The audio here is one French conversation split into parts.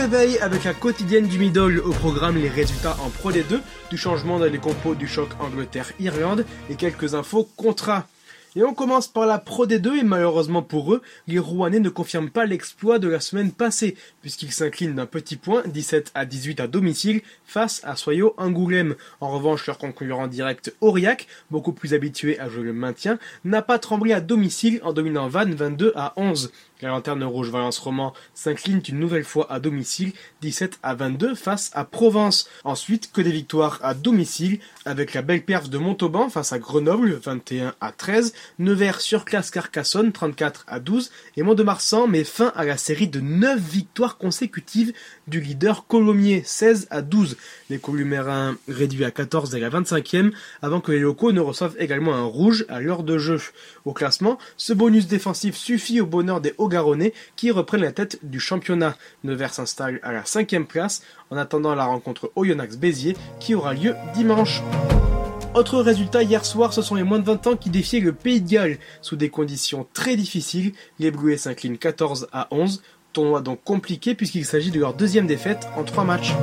réveil avec la quotidienne du middle au programme les résultats en Pro D2, du changement dans les compos du choc Angleterre-Irlande et quelques infos contrats. Et on commence par la Pro D2 et malheureusement pour eux, les Rouennais ne confirment pas l'exploit de la semaine passée puisqu'ils s'inclinent d'un petit point 17 à 18 à domicile face à Soyo Angoulême. En revanche, leur concurrent direct Aurillac, beaucoup plus habitué à jouer le maintien, n'a pas tremblé à domicile en dominant Vannes 22 à 11. La lanterne rouge Valence Roman s'incline une nouvelle fois à domicile 17 à 22 face à Provence. Ensuite, que des victoires à domicile avec la belle perf de Montauban face à Grenoble 21 à 13, Nevers sur classe Carcassonne 34 à 12 et Mont-de-Marsan met fin à la série de 9 victoires consécutives du leader Colomiers 16 à 12. Les Columérins réduits à 14 dès la 25e avant que les locaux ne reçoivent également un rouge à l'heure de jeu. Au classement, ce bonus défensif suffit au bonheur des Hauts-Garonnais qui reprennent la tête du championnat. Nevers s'installe à la 5e place en attendant la rencontre Oyonnax-Béziers qui aura lieu dimanche. Autre résultat hier soir, ce sont les moins de 20 ans qui défiaient le Pays de Galles. Sous des conditions très difficiles, les Bluets s'inclinent 14 à 11. Tournoi donc compliqué puisqu'il s'agit de leur deuxième défaite en trois matchs.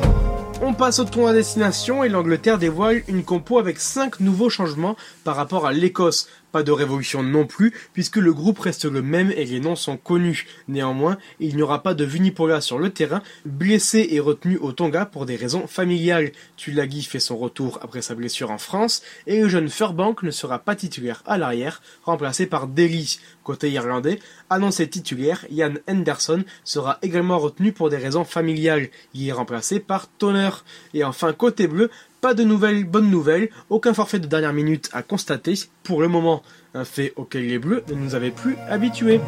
On passe au tournoi destination et l'Angleterre dévoile une compo avec 5 nouveaux changements par rapport à l'Écosse. Pas de révolution non plus, puisque le groupe reste le même et les noms sont connus. Néanmoins, il n'y aura pas de Vunipola sur le terrain, blessé et retenu au Tonga pour des raisons familiales. Tulagi fait son retour après sa blessure en France, et le jeune Furbank ne sera pas titulaire à l'arrière, remplacé par Delhi. Côté irlandais, annoncé titulaire, Ian Henderson sera également retenu pour des raisons familiales. Il est remplacé par Toner. Et enfin, côté bleu, pas de nouvelles bonnes nouvelles, aucun forfait de dernière minute à constater pour le moment, un fait auquel les Bleus ne nous avaient plus habitués.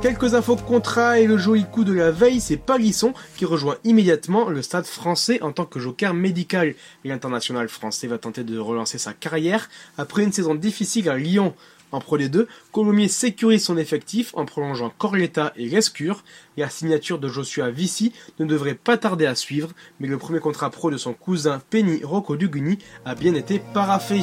Quelques infos contrat et le joli coup de la veille, c'est Palisson qui rejoint immédiatement le stade français en tant que joker médical. L'international français va tenter de relancer sa carrière après une saison difficile à Lyon. En Pro D2, Colomiers sécurise son effectif en prolongeant Corletta et Lescure. La signature de Joshua Vici ne devrait pas tarder à suivre, mais le premier contrat pro de son cousin Penny Rocco Duguni a bien été paraffé.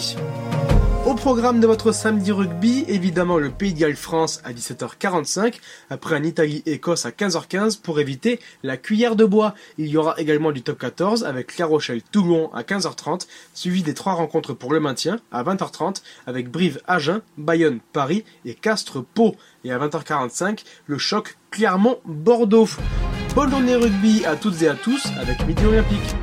Au programme de votre samedi rugby, évidemment le Pays de Galles France à 17h45, après un Italie-Écosse à 15h15 pour éviter la cuillère de bois. Il y aura également du top 14 avec La Rochelle-Toulon à 15h30, suivi des trois rencontres pour le maintien à 20h30 avec Brive-Agen, Bayonne-Paris et Castres-Pau. Et à 20h45, le choc Clermont-Bordeaux. Bonne journée rugby à toutes et à tous avec Midi Olympique.